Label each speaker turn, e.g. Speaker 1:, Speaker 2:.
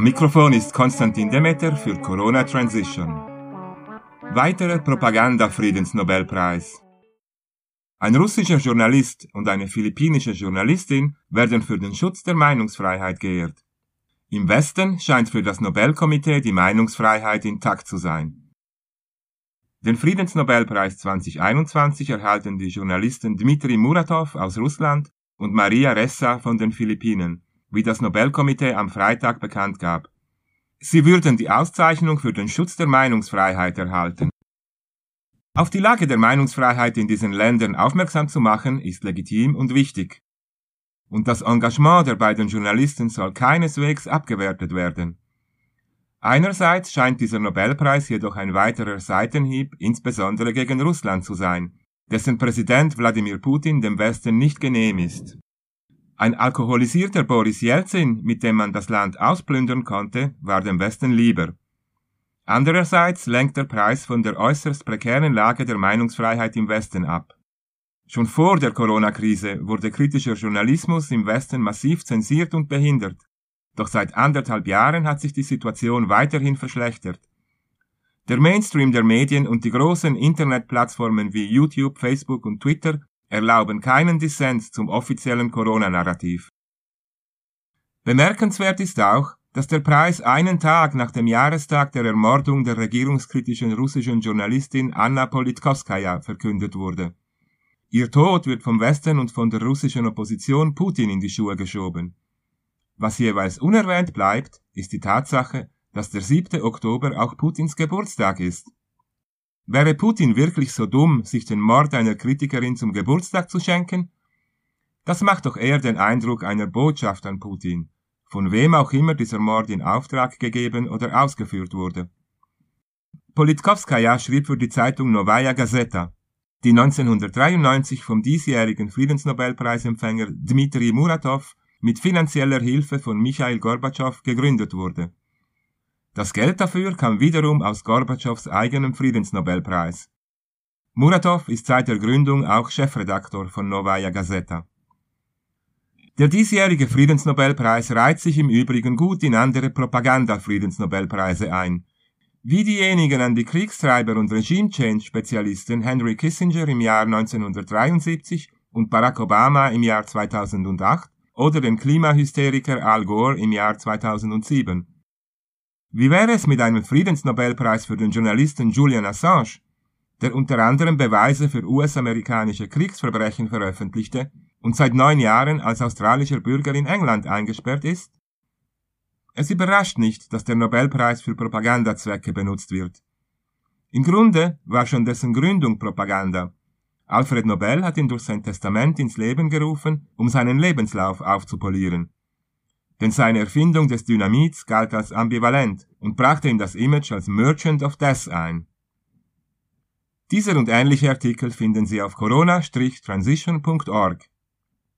Speaker 1: Am Mikrofon ist Konstantin Demeter für Corona Transition. Weiterer Propaganda-Friedensnobelpreis. Ein russischer Journalist und eine philippinische Journalistin werden für den Schutz der Meinungsfreiheit geehrt. Im Westen scheint für das Nobelkomitee die Meinungsfreiheit intakt zu sein. Den Friedensnobelpreis 2021 erhalten die Journalisten Dmitri Muratov aus Russland und Maria Ressa von den Philippinen, wie das Nobelkomitee am Freitag bekannt gab. Sie würden die Auszeichnung für den Schutz der Meinungsfreiheit erhalten. Auf die Lage der Meinungsfreiheit in diesen Ländern aufmerksam zu machen, ist legitim und wichtig. Und das Engagement der beiden Journalisten soll keineswegs abgewertet werden. Einerseits scheint dieser Nobelpreis jedoch ein weiterer Seitenhieb insbesondere gegen Russland zu sein, dessen Präsident Wladimir Putin dem Westen nicht genehm ist. Ein alkoholisierter Boris Jelzin, mit dem man das Land ausplündern konnte, war dem Westen lieber. Andererseits lenkt der Preis von der äußerst prekären Lage der Meinungsfreiheit im Westen ab. Schon vor der Corona-Krise wurde kritischer Journalismus im Westen massiv zensiert und behindert. Doch seit anderthalb Jahren hat sich die Situation weiterhin verschlechtert. Der Mainstream der Medien und die großen Internetplattformen wie YouTube, Facebook und Twitter erlauben keinen Dissens zum offiziellen Corona-Narrativ. Bemerkenswert ist auch, dass der Preis einen Tag nach dem Jahrestag der Ermordung der regierungskritischen russischen Journalistin Anna Politkovskaya verkündet wurde. Ihr Tod wird vom Westen und von der russischen Opposition Putin in die Schuhe geschoben. Was jeweils unerwähnt bleibt, ist die Tatsache, dass der 7. Oktober auch Putins Geburtstag ist. Wäre Putin wirklich so dumm, sich den Mord einer Kritikerin zum Geburtstag zu schenken? Das macht doch eher den Eindruck einer Botschaft an Putin, von wem auch immer dieser Mord in Auftrag gegeben oder ausgeführt wurde. Politkovskaya schrieb für die Zeitung Novaya Gazeta, die 1993 vom diesjährigen Friedensnobelpreisempfänger Dmitri Muratov mit finanzieller Hilfe von Michail Gorbatschow gegründet wurde. Das Geld dafür kam wiederum aus Gorbatschows eigenem Friedensnobelpreis. Muratov ist seit der Gründung auch Chefredaktor von Novaya Gazeta. Der diesjährige Friedensnobelpreis reiht sich im Übrigen gut in andere Propaganda-Friedensnobelpreise ein, wie diejenigen an die Kriegstreiber und Regime-Change-Spezialisten Henry Kissinger im Jahr 1973 und Barack Obama im Jahr 2008 oder den Klimahysteriker Al Gore im Jahr 2007. Wie wäre es mit einem Friedensnobelpreis für den Journalisten Julian Assange, der unter anderem Beweise für US-amerikanische Kriegsverbrechen veröffentlichte und seit neun Jahren als australischer Bürger in England eingesperrt ist? Es überrascht nicht, dass der Nobelpreis für Propagandazwecke benutzt wird. Im Grunde war schon dessen Gründung Propaganda. Alfred Nobel hat ihn durch sein Testament ins Leben gerufen, um seinen Lebenslauf aufzupolieren denn seine Erfindung des Dynamits galt als ambivalent und brachte ihm das Image als Merchant of Death ein. Dieser und ähnliche Artikel finden Sie auf corona-transition.org.